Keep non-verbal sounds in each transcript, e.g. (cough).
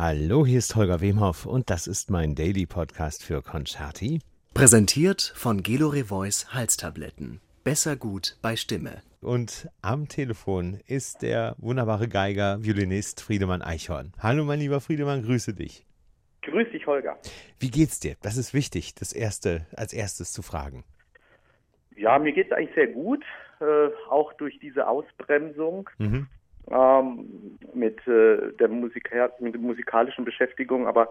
Hallo, hier ist Holger Wemhoff und das ist mein Daily Podcast für Concerti. Präsentiert von Gelore Voice Halstabletten. Besser gut bei Stimme. Und am Telefon ist der wunderbare Geiger, Violinist Friedemann Eichhorn. Hallo, mein lieber Friedemann, grüße dich. Grüß dich, Holger. Wie geht's dir? Das ist wichtig, das erste als erstes zu fragen. Ja, mir geht's eigentlich sehr gut, äh, auch durch diese Ausbremsung mhm. Ähm, mit, äh, der Musika mit der musikalischen Beschäftigung. Aber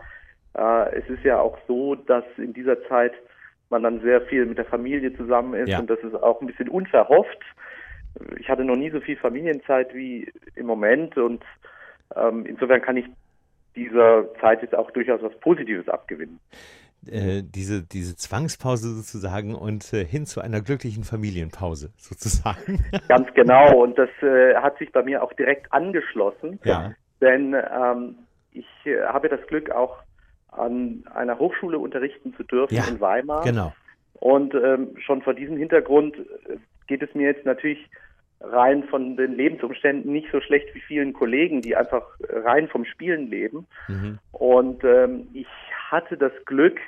äh, es ist ja auch so, dass in dieser Zeit man dann sehr viel mit der Familie zusammen ist ja. und das ist auch ein bisschen unverhofft. Ich hatte noch nie so viel Familienzeit wie im Moment und ähm, insofern kann ich dieser Zeit jetzt auch durchaus was Positives abgewinnen. Äh, diese, diese Zwangspause sozusagen und äh, hin zu einer glücklichen Familienpause (laughs) sozusagen. Ganz genau und das äh, hat sich bei mir auch direkt angeschlossen, ja. denn ähm, ich äh, habe das Glück auch an einer Hochschule unterrichten zu dürfen ja, in Weimar. Genau. Und ähm, schon vor diesem Hintergrund äh, geht es mir jetzt natürlich rein von den Lebensumständen nicht so schlecht wie vielen Kollegen, die einfach rein vom Spielen leben. Mhm. Und ähm, ich hatte das Glück,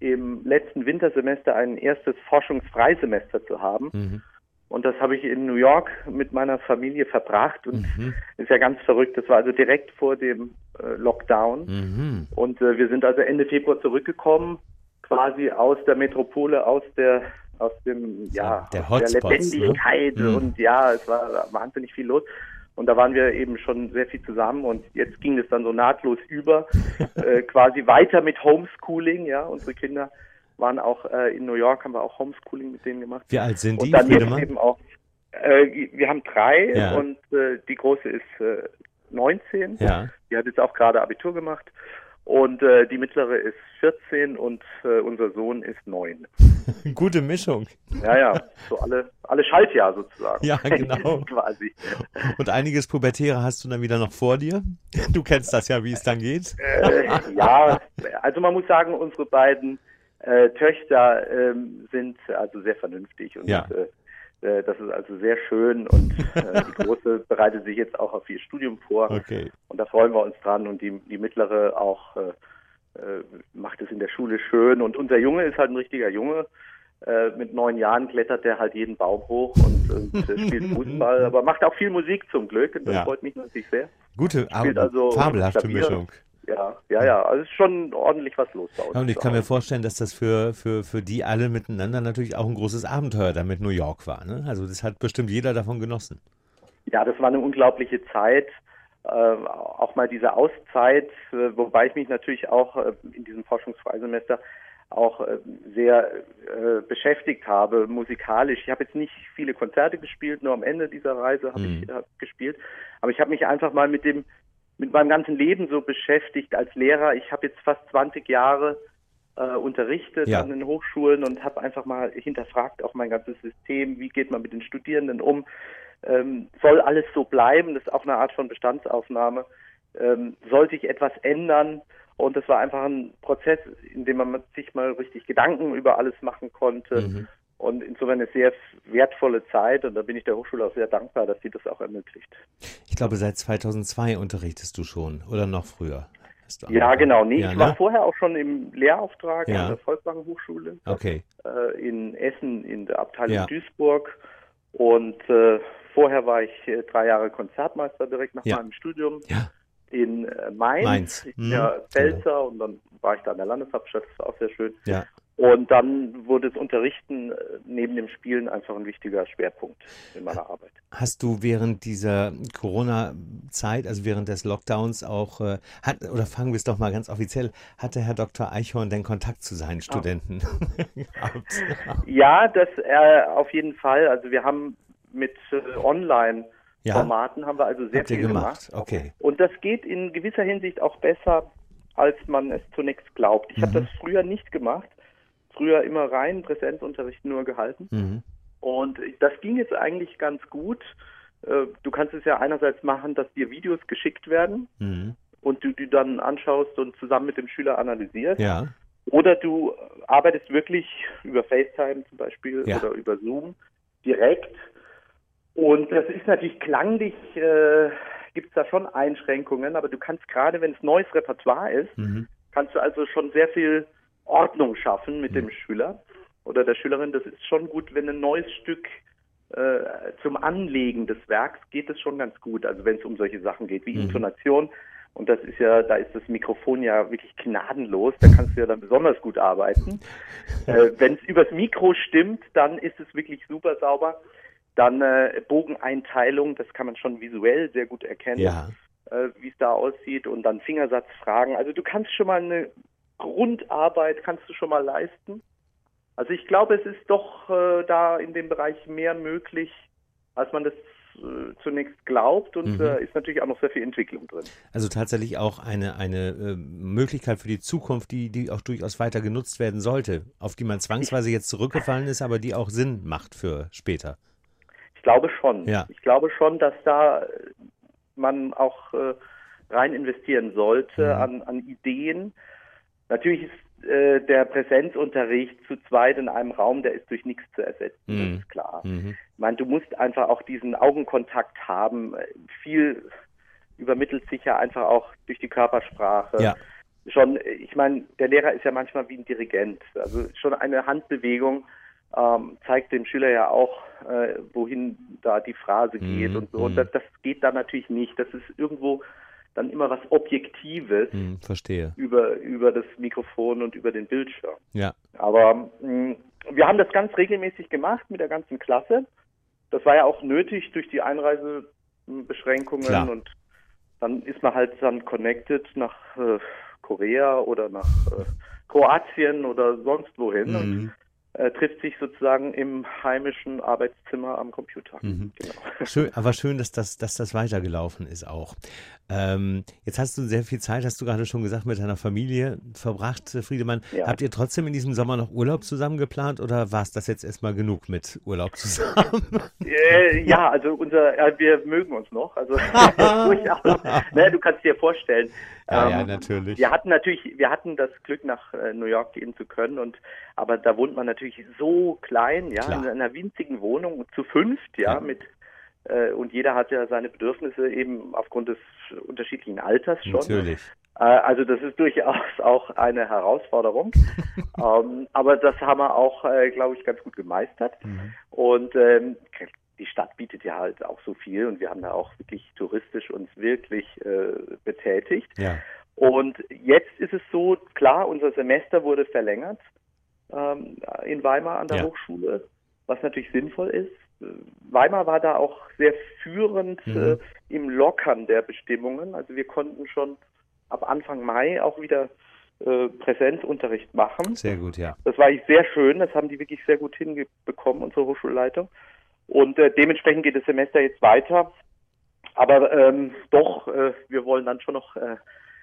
im letzten Wintersemester ein erstes Forschungsfreisemester zu haben. Mhm. Und das habe ich in New York mit meiner Familie verbracht und mhm. ist ja ganz verrückt. Das war also direkt vor dem äh, Lockdown. Mhm. Und äh, wir sind also Ende Februar zurückgekommen, quasi aus der Metropole, aus der aus dem ja der, aus der ne? Lebendigkeit ne? und ja, es war wahnsinnig viel los. Und da waren wir eben schon sehr viel zusammen und jetzt ging es dann so nahtlos über, (laughs) äh, quasi weiter mit Homeschooling, ja, unsere Kinder waren auch äh, in New York, haben wir auch Homeschooling mit denen gemacht. Wie alt sind die? Und dann jetzt eben auch, äh, wir haben drei ja. und äh, die große ist äh, 19. Ja. Die hat jetzt auch gerade Abitur gemacht. Und äh, die mittlere ist 14 und äh, unser Sohn ist 9. (laughs) Gute Mischung. Ja, ja, so alle, alle Schaltjahr sozusagen. Ja, genau. (laughs) Quasi. Und einiges Pubertäre hast du dann wieder noch vor dir? Du kennst das ja, wie es dann geht. Äh, ja, also man muss sagen, unsere beiden äh, Töchter ähm, sind also sehr vernünftig und ja. Äh, das ist also sehr schön und äh, die (laughs) Große bereitet sich jetzt auch auf ihr Studium vor. Okay. Und da freuen wir uns dran und die, die Mittlere auch äh, äh, macht es in der Schule schön. Und unser Junge ist halt ein richtiger Junge. Äh, mit neun Jahren klettert er halt jeden Baum hoch und, und äh, spielt (laughs) Fußball, aber macht auch viel Musik zum Glück und das ja. freut mich natürlich sehr. Gute, spielt also fabelhafte Mischung. Ja, ja, ja. Also es ist schon ordentlich was los bei uns. Ja, und ich kann mir vorstellen, dass das für, für, für die alle miteinander natürlich auch ein großes Abenteuer da mit New York war. Ne? Also das hat bestimmt jeder davon genossen. Ja, das war eine unglaubliche Zeit. Äh, auch mal diese Auszeit, äh, wobei ich mich natürlich auch äh, in diesem Forschungsfreisemester auch äh, sehr äh, beschäftigt habe, musikalisch. Ich habe jetzt nicht viele Konzerte gespielt, nur am Ende dieser Reise habe mhm. ich äh, gespielt. Aber ich habe mich einfach mal mit dem mit meinem ganzen Leben so beschäftigt als Lehrer. Ich habe jetzt fast 20 Jahre äh, unterrichtet ja. an den Hochschulen und habe einfach mal hinterfragt auch mein ganzes System. Wie geht man mit den Studierenden um? Ähm, soll alles so bleiben? Das ist auch eine Art von Bestandsaufnahme. Ähm, sollte ich etwas ändern? Und das war einfach ein Prozess, in dem man sich mal richtig Gedanken über alles machen konnte. Mhm. Und insofern eine sehr wertvolle Zeit und da bin ich der Hochschule auch sehr dankbar, dass sie das auch ermöglicht. Ich glaube, seit 2002 unterrichtest du schon oder noch früher? Ja, genau. Nee, ja, ich war ne? vorher auch schon im Lehrauftrag ja. an der Volkswagen Hochschule okay. Äh, in Essen in der Abteilung ja. Duisburg. Und äh, vorher war ich äh, drei Jahre Konzertmeister direkt nach meinem Studium in äh, Mainz. Mainz. Ja mhm. Pfälzer und dann war ich da an der Landeshauptstadt, das war auch sehr schön. Ja. Und dann wurde das Unterrichten äh, neben dem Spielen einfach ein wichtiger Schwerpunkt in meiner Arbeit. Hast du während dieser Corona-Zeit, also während des Lockdowns auch, äh, hat, oder fangen wir es doch mal ganz offiziell, hatte Herr Dr. Eichhorn denn Kontakt zu seinen ah. Studenten (laughs) ja, das äh, auf jeden Fall. Also wir haben mit äh, Online Formaten haben wir also sehr Habt viel gemacht. gemacht. Okay. Und das geht in gewisser Hinsicht auch besser, als man es zunächst glaubt. Ich mhm. habe das früher nicht gemacht früher immer rein Präsenzunterricht nur gehalten. Mhm. Und das ging jetzt eigentlich ganz gut. Äh, du kannst es ja einerseits machen, dass dir Videos geschickt werden mhm. und du die dann anschaust und zusammen mit dem Schüler analysierst. Ja. Oder du arbeitest wirklich über FaceTime zum Beispiel ja. oder über Zoom direkt. Und das ist natürlich klanglich äh, gibt es da schon Einschränkungen, aber du kannst gerade, wenn es neues Repertoire ist, mhm. kannst du also schon sehr viel Ordnung schaffen mit mhm. dem Schüler oder der Schülerin. Das ist schon gut, wenn ein neues Stück äh, zum Anlegen des Werks geht es schon ganz gut. Also wenn es um solche Sachen geht wie mhm. Intonation. Und das ist ja, da ist das Mikrofon ja wirklich gnadenlos. Da kannst du ja dann besonders gut arbeiten. äh, wenn es übers Mikro stimmt, dann ist es wirklich super sauber. Dann äh, Bogeneinteilung, das kann man schon visuell sehr gut erkennen, ja. äh, wie es da aussieht. Und dann Fingersatzfragen. Also du kannst schon mal eine Grundarbeit kannst du schon mal leisten. Also ich glaube, es ist doch äh, da in dem Bereich mehr möglich, als man das äh, zunächst glaubt und mhm. äh, ist natürlich auch noch sehr viel Entwicklung drin. Also tatsächlich auch eine, eine äh, Möglichkeit für die Zukunft, die, die auch durchaus weiter genutzt werden sollte, auf die man zwangsweise jetzt zurückgefallen ist, aber die auch Sinn macht für später. Ich glaube schon. Ja. Ich glaube schon, dass da man auch äh, rein investieren sollte mhm. an, an Ideen. Natürlich ist äh, der Präsenzunterricht zu zweit in einem Raum, der ist durch nichts zu ersetzen, mhm. das ist klar. Mhm. Ich meine, du musst einfach auch diesen Augenkontakt haben. Viel übermittelt sich ja einfach auch durch die Körpersprache. Ja. Schon, ich meine, der Lehrer ist ja manchmal wie ein Dirigent. Also schon eine Handbewegung ähm, zeigt dem Schüler ja auch, äh, wohin da die Phrase geht mhm. und so. Und mhm. das, das geht da natürlich nicht. Das ist irgendwo dann immer was Objektives hm, verstehe. Über, über das Mikrofon und über den Bildschirm. Ja. Aber mh, hm, wir haben das ganz regelmäßig gemacht mit der ganzen Klasse. Das war ja auch nötig durch die Einreisebeschränkungen Klar. und dann ist man halt dann connected nach äh, Korea oder nach äh, Kroatien oder sonst wohin. Mhm. Äh, trifft sich sozusagen im heimischen Arbeitszimmer am Computer. Mhm. Genau. (laughs) Schön, aber schön, dass das, dass das weitergelaufen ist auch. Ähm, jetzt hast du sehr viel Zeit, hast du gerade schon gesagt, mit deiner Familie verbracht, äh, Friedemann. Ja. Habt ihr trotzdem in diesem Sommer noch Urlaub zusammen geplant oder war es das jetzt erstmal genug mit Urlaub zusammen? (laughs) Äh, ja, also unser, äh, wir mögen uns noch. Also (laughs) durchaus. ne, du kannst dir vorstellen. Ja, ähm, ja, natürlich. Wir hatten natürlich, wir hatten das Glück, nach äh, New York gehen zu können und aber da wohnt man natürlich so klein, ja, Klar. in einer winzigen Wohnung zu fünft, ja, ja. mit äh, und jeder hat ja seine Bedürfnisse eben aufgrund des unterschiedlichen Alters schon. Natürlich. Äh, also das ist durchaus (laughs) auch eine Herausforderung. (laughs) ähm, aber das haben wir auch, äh, glaube ich, ganz gut gemeistert. Mhm. Und ähm, die Stadt bietet ja halt auch so viel und wir haben da auch wirklich touristisch uns wirklich äh, betätigt. Ja. Und jetzt ist es so, klar, unser Semester wurde verlängert ähm, in Weimar an der ja. Hochschule, was natürlich sinnvoll ist. Weimar war da auch sehr führend mhm. äh, im Lockern der Bestimmungen. Also wir konnten schon ab Anfang Mai auch wieder äh, Präsenzunterricht machen. Sehr gut, ja. Das war sehr schön. Das haben die wirklich sehr gut hinbekommen, unsere Hochschulleitung. Und äh, dementsprechend geht das Semester jetzt weiter. Aber ähm, doch, äh, wir wollen dann schon noch äh,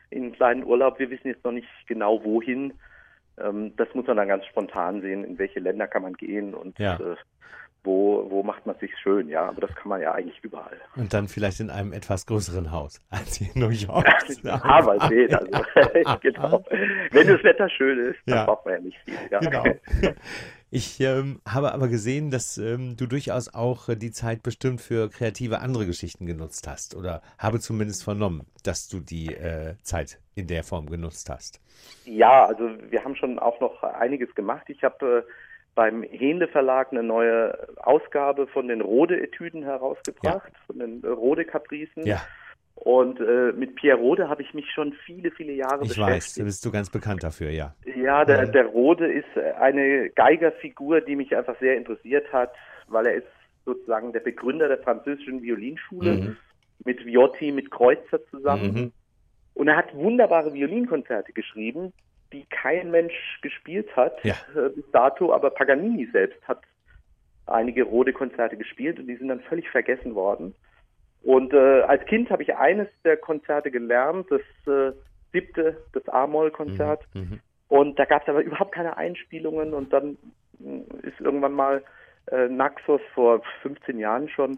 in einen kleinen Urlaub. Wir wissen jetzt noch nicht genau wohin. Ähm, das muss man dann ganz spontan sehen, in welche Länder kann man gehen und ja. äh, wo, wo macht man sich schön, ja, aber das kann man ja eigentlich überall. Und dann vielleicht in einem etwas größeren Haus (laughs) als in New York. ja, (laughs) mal sehen, also, (laughs) genau. Wenn das Wetter schön ist, dann ja. braucht man ja nicht viel. Ja. Genau. Ich ähm, habe aber gesehen, dass ähm, du durchaus auch äh, die Zeit bestimmt für kreative andere Geschichten genutzt hast oder habe zumindest vernommen, dass du die äh, Zeit in der Form genutzt hast. Ja, also wir haben schon auch noch einiges gemacht. Ich habe äh, beim Hende Verlag eine neue Ausgabe von den Rode-Etüden herausgebracht, ja. von den Rode-Kapricen. Ja. Und äh, mit Pierre Rode habe ich mich schon viele, viele Jahre ich beschäftigt. Ich weiß, da bist du ganz bekannt dafür, ja. Ja, der, der Rode ist eine Geigerfigur, die mich einfach sehr interessiert hat, weil er ist sozusagen der Begründer der französischen Violinschule mhm. mit Viotti, mit Kreuzer zusammen. Mhm. Und er hat wunderbare Violinkonzerte geschrieben, die kein Mensch gespielt hat ja. äh, bis dato, aber Paganini selbst hat einige Rode-Konzerte gespielt und die sind dann völlig vergessen worden. Und äh, als Kind habe ich eines der Konzerte gelernt, das äh, siebte, das A-Moll-Konzert. Mhm. mhm. Und da gab es aber (laughs) überhaupt keine Einspielungen und dann äh, ist irgendwann mal äh, Naxos vor 15 Jahren schon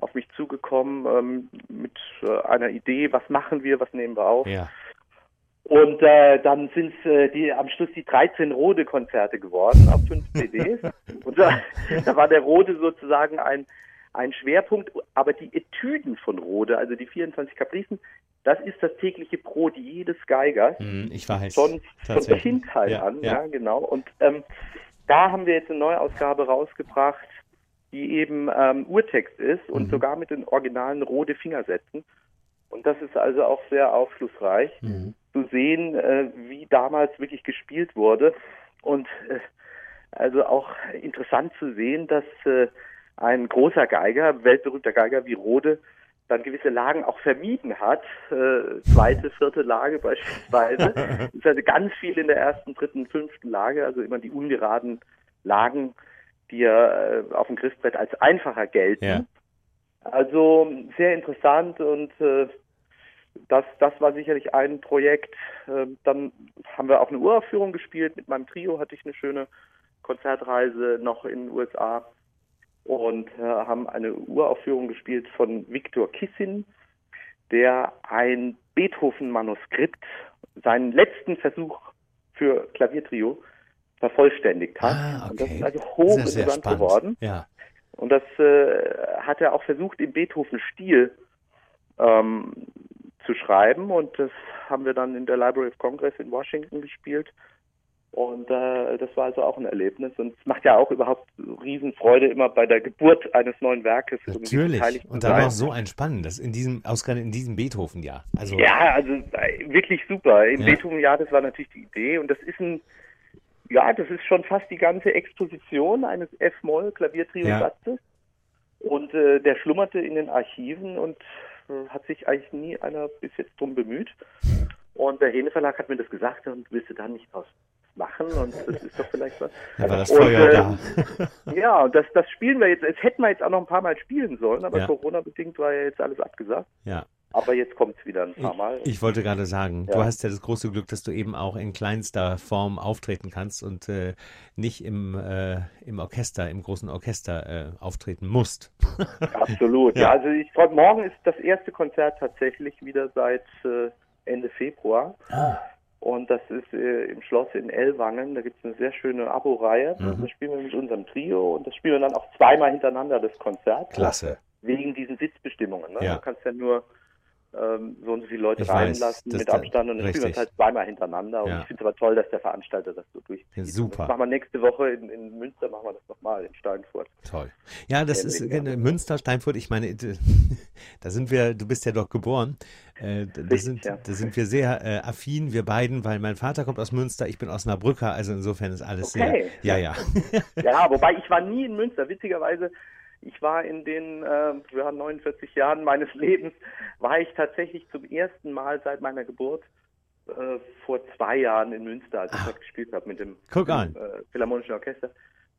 auf mich zugekommen ähm, mit äh, einer Idee, was machen wir, was nehmen wir auf. Ja. Und äh, dann sind es äh, die am Schluss die 13 Rode-Konzerte geworden auf fünf (laughs) CDs. Und da, da war der Rode sozusagen ein ein Schwerpunkt, aber die Etüden von Rode, also die 24 Kapricen, das ist das tägliche Brot jedes Geigers. Hm, ich weiß. Schon von Kindheit ja, an, ja. ja, genau. Und ähm, da haben wir jetzt eine Neuausgabe rausgebracht, die eben ähm, Urtext ist und mhm. sogar mit den originalen Rode Fingersätzen. Und das ist also auch sehr aufschlussreich mhm. zu sehen, äh, wie damals wirklich gespielt wurde. Und äh, also auch interessant zu sehen, dass äh, ein großer Geiger, weltberühmter Geiger wie Rode, dann gewisse Lagen auch vermieden hat, äh, zweite, vierte Lage (laughs) beispielsweise. Es ist also ganz viel in der ersten, dritten, fünften Lage, also immer die ungeraden Lagen, die ja äh, auf dem Griffbrett als einfacher gelten. Ja. Also sehr interessant und äh, das, das war sicherlich ein Projekt. Äh, dann haben wir auch eine Uraufführung gespielt. Mit meinem Trio hatte ich eine schöne Konzertreise noch in den USA und äh, haben eine Uraufführung gespielt von Viktor Kissin, der ein Beethoven-Manuskript, seinen letzten Versuch für Klaviertrio, vervollständigt hat. Ah, okay. Und das ist also hochinteressant geworden. Ja. Und das äh, hat er auch versucht, im Beethoven-Stil ähm, zu schreiben. Und das haben wir dann in der Library of Congress in Washington gespielt. Und äh, das war also auch ein Erlebnis. Und es macht ja auch überhaupt Riesenfreude, immer bei der Geburt eines neuen Werkes. Natürlich. Und dann auch so ein spannendes, in diesem, ausgerechnet in diesem Beethoven-Jahr. Also, ja, also äh, wirklich super. Im ja. Beethoven-Jahr, das war natürlich die Idee. Und das ist ein, ja, das ist schon fast die ganze Exposition eines F-Moll-Klaviertrio-Satzes. Ja. Und äh, der schlummerte in den Archiven und äh, hat sich eigentlich nie einer bis jetzt drum bemüht. Und der Hene Verlag hat mir das gesagt und willst da nicht was machen und (laughs) das ist doch vielleicht was. Ja, war das Feuer und, äh, da. (laughs) ja, und das, das spielen wir jetzt, das hätten wir jetzt auch noch ein paar Mal spielen sollen, aber ja. Corona-bedingt war ja jetzt alles abgesagt. Ja. Aber jetzt kommt es wieder ein paar Mal. Ich, ich wollte gerade sagen, ja. du hast ja das große Glück, dass du eben auch in kleinster Form auftreten kannst und äh, nicht im, äh, im Orchester, im großen Orchester äh, auftreten musst. (laughs) Absolut, ja. ja. Also ich freue morgen ist das erste Konzert tatsächlich wieder seit äh, Ende Februar. Ah. Und das ist äh, im Schloss in Ellwangen. Da gibt es eine sehr schöne Abo-Reihe. Mhm. Das spielen wir mit unserem Trio und das spielen wir dann auch zweimal hintereinander, das Konzert. Klasse. Wegen diesen Sitzbestimmungen. Ne? Ja. Du kannst ja nur ähm, so und so viele Leute ich reinlassen weiß, mit Abstand und dann spielen wir es halt zweimal hintereinander. Und ja. ich finde es aber toll, dass der Veranstalter das so durchzieht. Ja, super. Das machen wir nächste Woche in, in Münster, machen wir das nochmal in Steinfurt. Toll. Ja, das ist äh, Münster, Steinfurt, ich meine, (laughs) da sind wir, du bist ja doch geboren. Äh, da, sind, ja. da sind wir sehr äh, affin, wir beiden, weil mein Vater kommt aus Münster, ich bin aus Nabrücker, also insofern ist alles okay. sehr. Ja, ja. ja, (laughs) wobei ich war nie in Münster, witzigerweise ich war in den äh, ja, 49 Jahren meines (laughs) Lebens, war ich tatsächlich zum ersten Mal seit meiner Geburt äh, vor zwei Jahren in Münster, als ich dort gespielt habe mit dem, Guck an. Dem, äh, Philharmonischen Orchester.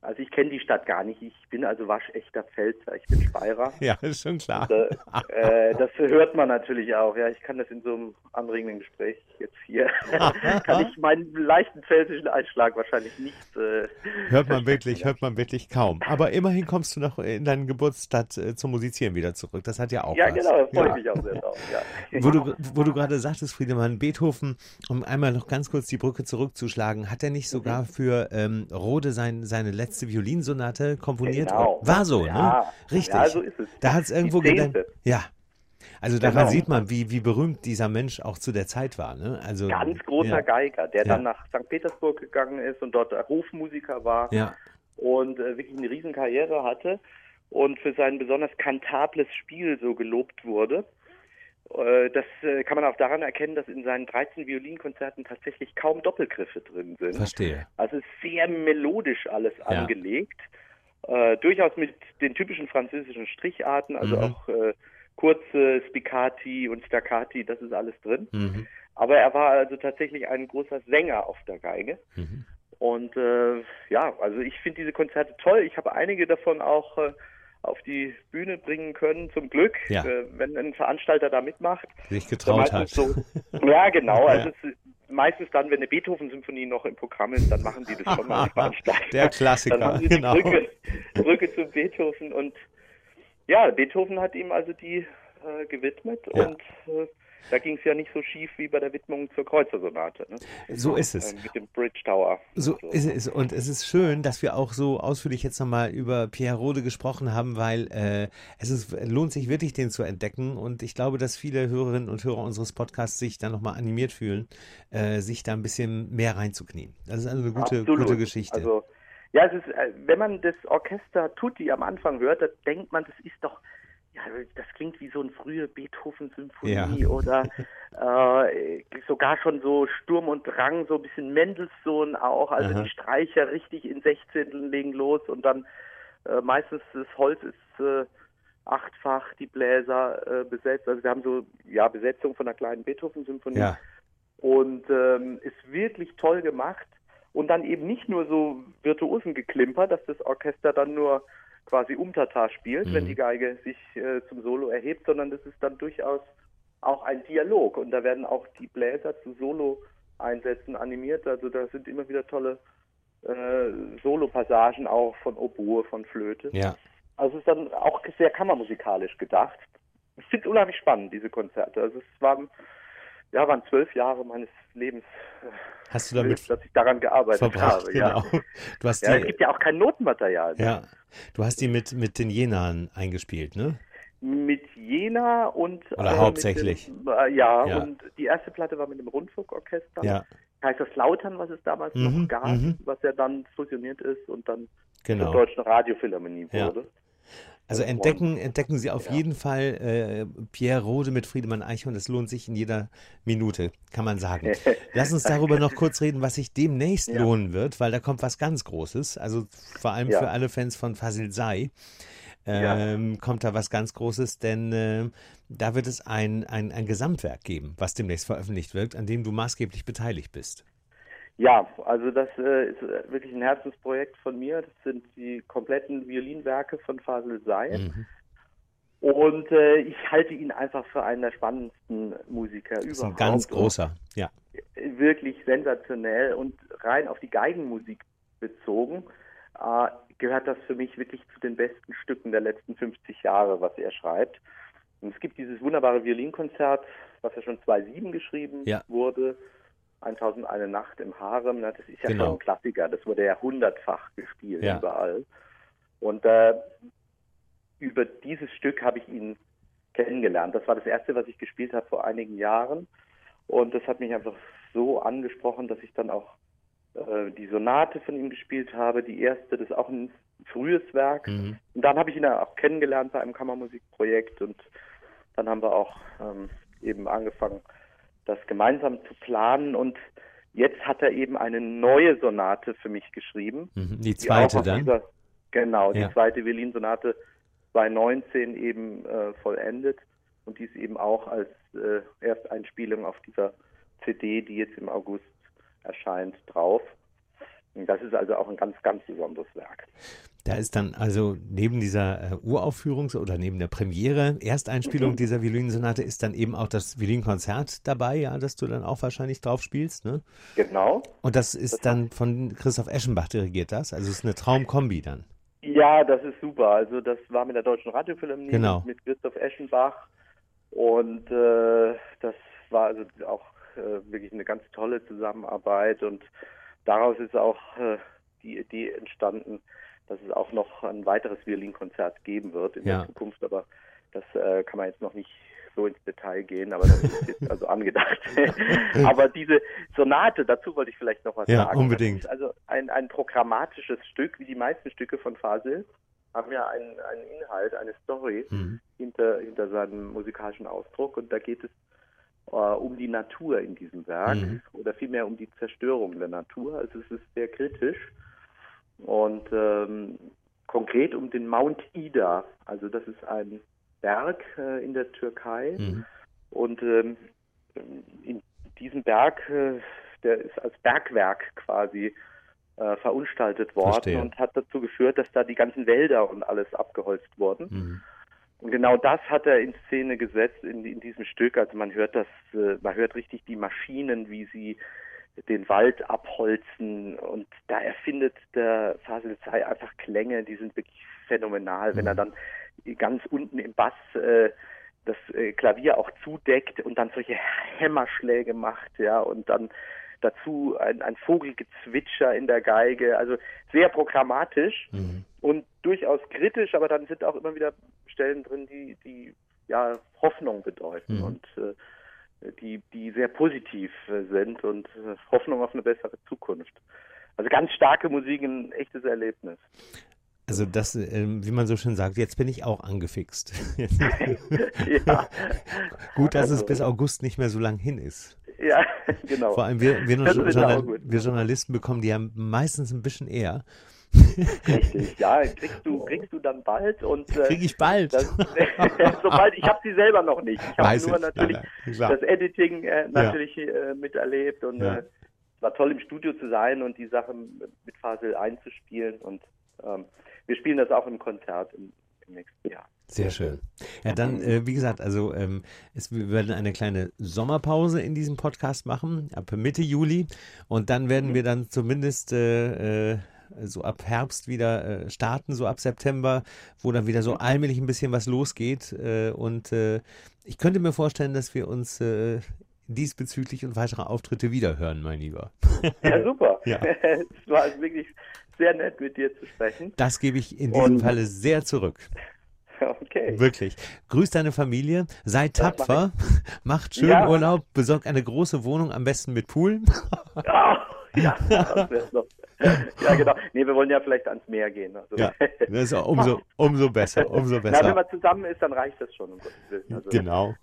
Also ich kenne die Stadt gar nicht. Ich bin also waschechter Pfälzer. Ich bin Speyerer. (laughs) Ja, ist schon klar. Und, äh, das hört man natürlich auch. Ja, ich kann das in so einem anregenden Gespräch jetzt hier, (laughs) kann ich meinen leichten pfälzischen Einschlag wahrscheinlich nicht. Äh, hört man wirklich, hört man wirklich kaum. Aber immerhin kommst du noch in deine Geburtsstadt äh, zum Musizieren wieder zurück. Das hat ja auch Ja, was. genau, da freue ja. ich mich auch sehr drauf. Ja. (laughs) Wo du, wo du gerade sagtest, Friedemann, Beethoven, um einmal noch ganz kurz die Brücke zurückzuschlagen, hat er nicht sogar mhm. für ähm, Rode sein, seine letzte letzte Violinsonate komponiert. Genau. War so, ja. ne? Richtig. Ja, so ist es. Da hat es irgendwo gedacht. Ja. Also daran genau. sieht man, wie, wie berühmt dieser Mensch auch zu der Zeit war. Ne? Also, Ganz großer ja. Geiger, der ja. dann nach St. Petersburg gegangen ist und dort Hofmusiker war ja. und äh, wirklich eine Riesenkarriere hatte und für sein besonders kantables Spiel so gelobt wurde. Äh, das äh, kann man auch daran erkennen, dass in seinen 13 Violinkonzerten tatsächlich kaum Doppelgriffe drin sind. Verstehe. Also sehr melodisch alles ja. angelegt. Äh, durchaus mit den typischen französischen Stricharten, also mhm. auch äh, kurze Spiccati und Staccati, das ist alles drin. Mhm. Aber er war also tatsächlich ein großer Sänger auf der Geige. Mhm. Und äh, ja, also ich finde diese Konzerte toll. Ich habe einige davon auch äh, auf die Bühne bringen können, zum Glück, ja. äh, wenn ein Veranstalter da mitmacht. Sich getraut hat. So, ja, genau. (laughs) Also ja. meistens dann, wenn eine Beethoven-Symphonie noch im Programm ist, dann machen die das schon mal, die (laughs) Veranstalter. Der Klassiker, dann haben sie genau. Die Brücke, Brücke zu Beethoven und ja, Beethoven hat ihm also die äh, gewidmet ja. und äh, Da ging es ja nicht so schief wie bei der Widmung zur Kreuzersonate. Ne? So ist es. Ähm, mit dem Bridge Tower. So, so ist es. Und es ist schön, dass wir auch so ausführlich jetzt nochmal über Pierre Rode gesprochen haben, weil äh, es ist, lohnt sich wirklich, den zu entdecken. Und ich glaube, dass viele Hörerinnen und Hörer unseres Podcasts sich dann nochmal animiert fühlen, äh, sich da ein bisschen mehr reinzuknien. Das ist also eine gute, gute Geschichte. Also, ja, es ist, äh, wenn man das Orchester Tutti am Anfang hört, da denkt man, das ist doch ja, das klingt wie so eine frühe Beethoven-Symphonie ja. (laughs) oder äh, sogar schon so Sturm und Drang, so ein bisschen Mendelssohn auch. Also Aha. die Streicher richtig in Sechzehnteln legen los und dann äh, meistens das Holz ist äh, achtfach, die Bläser äh, besetzt. Also wir haben so ja Besetzung von einer kleinen Beethoven-Symphonie ja. und ähm, ist wirklich toll gemacht. Und dann eben nicht nur so virtuosen geklimpert, dass das Orchester dann nur quasi Umtata spielt, mhm. wenn die Geige sich äh, zum Solo erhebt, sondern das ist dann durchaus auch ein Dialog und da werden auch die Bläser zu Solo-Einsätzen animiert. Also da sind immer wieder tolle äh, Solo-Passagen auch von Oboe, von Flöte. Ja. Also es ist dann auch sehr kammermusikalisch gedacht. Ich finde es unheimlich spannend, diese Konzerte. Also es waren, ja, waren zwölf Jahre meines Lebens äh, Hast du damit dass ich daran gearbeitet verbracht, habe. Genau. Ja. (laughs) Du hast ja, die, es gibt ja auch kein Notenmaterial. Ja, du hast die mit, mit den Jenaen eingespielt, ne? Mit Jena und Oder äh, hauptsächlich. Dem, äh, ja, ja, und die erste Platte war mit dem Rundfunkorchester. Ja. Kaiserslautern, was es damals Mhm, noch gab, mhm. was ja dann fusioniert ist und dann Genau. zur Deutschen Radiophilharmonie Ja. wurde. Also entdecken, entdecken Sie auf Ja. jeden Fall äh, Pierre Rode mit Friedemann Eichhorn. Das lohnt sich in jeder Minute, kann man sagen. Lass uns (laughs) darüber noch kurz reden, was sich demnächst Ja. lohnen wird, weil da kommt was ganz Großes. Also vor allem Ja. für alle Fans von Fasil Say Ja. ähm, kommt da was ganz Großes, denn äh, da wird es ein, ein, ein Gesamtwerk geben, was demnächst veröffentlicht wird, an dem du maßgeblich beteiligt bist. Ja, also das äh, ist äh, wirklich ein Herzensprojekt von mir. Das sind die kompletten Violinwerke von Fasel Say. Mhm. Und äh, ich halte ihn einfach für einen der spannendsten Musiker Das ist überhaupt. ein ganz großer, ja. wirklich sensationell und rein auf die Geigenmusik bezogen, äh, gehört das für mich wirklich zu den besten Stücken der letzten 50 Jahre, was er schreibt. Und es gibt dieses wunderbare Violinkonzert, was ja schon 2007 geschrieben Ja. wurde, 1001 Nacht im Harem. Na, Das ist ja Genau. schon ein Klassiker, das wurde ja hundertfach gespielt Ja. überall. Und äh, über dieses Stück habe ich ihn kennengelernt. Das war das erste, was ich gespielt habe vor einigen Jahren. Und das hat mich einfach so angesprochen, dass ich dann auch äh, die Sonate von ihm gespielt habe. Die erste, das ist auch ein frühes Werk. Mhm. Und dann habe ich ihn auch kennengelernt bei einem Kammermusikprojekt. Und dann haben wir auch ähm, eben angefangen, das gemeinsam zu planen. Und jetzt hat er eben eine neue Sonate für mich geschrieben. Mhm. Die die zweite auf dann. Dieser, genau, die Ja. zweite Violinsonate 2019 eben äh, vollendet und die ist eben auch als äh, Ersteinspielung auf dieser CD, die jetzt im August erscheint, drauf. Das ist also auch ein ganz, ganz besonderes Werk. Da ist dann also neben dieser äh, Uraufführung oder neben der Premiere, Ersteinspielung Mhm. dieser Violinsonate ist dann eben auch das Violinkonzert dabei, ja, das du dann auch wahrscheinlich drauf spielst, ne? Genau. Und das ist dann von Christoph Eschenbach dirigiert das, also es ist eine Traumkombi dann. Ja, das ist super. Also das war mit der Deutschen Radiophilharmonie Genau. mit Christoph Eschenbach und äh, das war also auch äh, wirklich eine ganz tolle Zusammenarbeit und daraus ist auch äh, die Idee entstanden, dass es auch noch ein weiteres Violinkonzert geben wird in Ja. der Zukunft, aber das äh, kann man jetzt noch nicht so ins Detail gehen, aber das ist jetzt also angedacht. (laughs) aber diese Sonate, dazu wollte ich vielleicht noch was Ja, sagen. unbedingt. Also ein, ein programmatisches Stück, wie die meisten Stücke von Fasil, haben ja einen, einen Inhalt, eine Story Mhm. hinter, hinter seinem musikalischen Ausdruck und da geht es um die Natur in diesem Werk Mhm. oder vielmehr um die Zerstörung der Natur. Also es ist sehr kritisch und ähm, konkret um den Mount Ida. Also das ist ein Berg äh, in der Türkei Mhm. und ähm, in diesem Berg, äh, der ist als Bergwerk quasi äh, verunstaltet worden Verstehe. und hat dazu geführt, dass da die ganzen Wälder und alles abgeholzt wurden. Mhm. Und genau das hat er in Szene gesetzt in, in diesem Stück. Also man hört das, äh, man hört richtig die Maschinen, wie sie den Wald abholzen und da erfindet der Fasil Say einfach Klänge, die sind wirklich phänomenal. Wenn er dann ganz unten im Bass äh, das äh, Klavier auch zudeckt und dann solche Hämmerschläge macht, ja, und dann dazu ein, ein Vogelgezwitscher in der Geige, also sehr programmatisch mhm. und durchaus kritisch, aber dann sind auch immer wieder Stellen drin, die, die ja Hoffnung bedeuten mhm. und äh, die, die sehr positiv äh, sind und äh, Hoffnung auf eine bessere Zukunft. Also ganz starke Musik, ein echtes Erlebnis. Also das, äh, wie man so schön sagt, jetzt bin ich auch angefixt. (laughs) ja. (laughs) Gut, dass also, es bis August nicht mehr so lang hin ist. (laughs) Ja, (laughs) genau. Vor allem wir, wir, Journal wir Journalisten bekommen die ja meistens ein bisschen eher. Richtig, ja, kriegst du, kriegst du dann bald und äh, krieg ich bald. Das, (laughs) sobald ich habe sie selber noch nicht. Ich habe nur natürlich nein, nein, das Editing äh, natürlich ja. äh, miterlebt und ja. äh, es war toll im Studio zu sein und die Sachen mit Fasel einzuspielen und ähm, wir spielen das auch im Konzert im, im nächsten Jahr. Sehr schön. Ja, dann, äh, wie gesagt, also ähm, es, wir werden eine kleine Sommerpause in diesem Podcast machen, ab Mitte Juli. Und dann werden wir dann zumindest äh, äh, so ab Herbst wieder äh, starten, so ab September, wo dann wieder so allmählich ein bisschen was losgeht. Äh, und äh, ich könnte mir vorstellen, dass wir uns diesbezüglich und weitere Auftritte wiederhören, mein Lieber. Ja, super. (laughs) Ja. (laughs) es war wirklich sehr nett, mit dir zu sprechen. Das gebe ich in diesem und, Falle sehr zurück. (laughs) Okay. Wirklich. Grüß deine Familie, sei tapfer, (laughs) macht schön ja. Urlaub, besorg eine große Wohnung, am besten mit Pool. (laughs) ja, ja, ja, genau. Nee, wir wollen ja vielleicht ans Meer gehen. Also. Ja, das ist umso, umso besser, umso besser. Na, wenn man zusammen ist, dann reicht das schon. Um also, genau.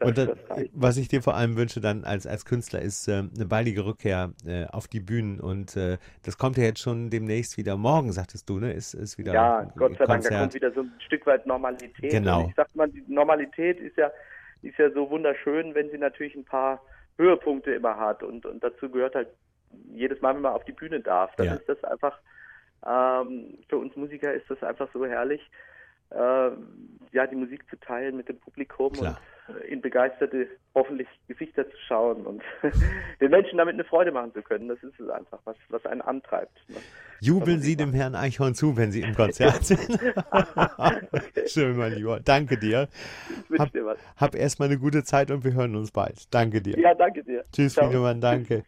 Und das, was ich dir vor allem wünsche dann als, als Künstler ist äh, eine baldige Rückkehr äh, auf die Bühnen und äh, das kommt ja jetzt schon demnächst wieder. Morgen, sagtest du, ne? Ist, ist wieder Ja, Gott sei Dank, da kommt wieder so ein Stück weit Normalität. Genau. Und ich sag mal, die Normalität ist ja, ist ja so wunderschön, wenn sie natürlich ein paar Höhepunkte immer hat und, und dazu gehört halt jedes Mal, wenn man auf die Bühne darf, dann ja. ist das einfach, ähm, für uns Musiker ist das einfach so herrlich, äh, ja, die Musik zu teilen mit dem Publikum Klar. und äh, in begeisterte, hoffentlich Gesichter zu schauen und (laughs) den Menschen damit eine Freude machen zu können. Das ist es einfach, was, was einen antreibt. Ne? Jubeln Sie dem Herrn Eichhorn zu, wenn Sie im Konzert (laughs) sind. okay. (laughs) Schön, mein Lieber. Danke dir. Ich hab, dir was. Hab erstmal eine gute Zeit und wir hören uns bald. Danke dir. Ja, danke dir. Tschüss, Friedemann. Danke.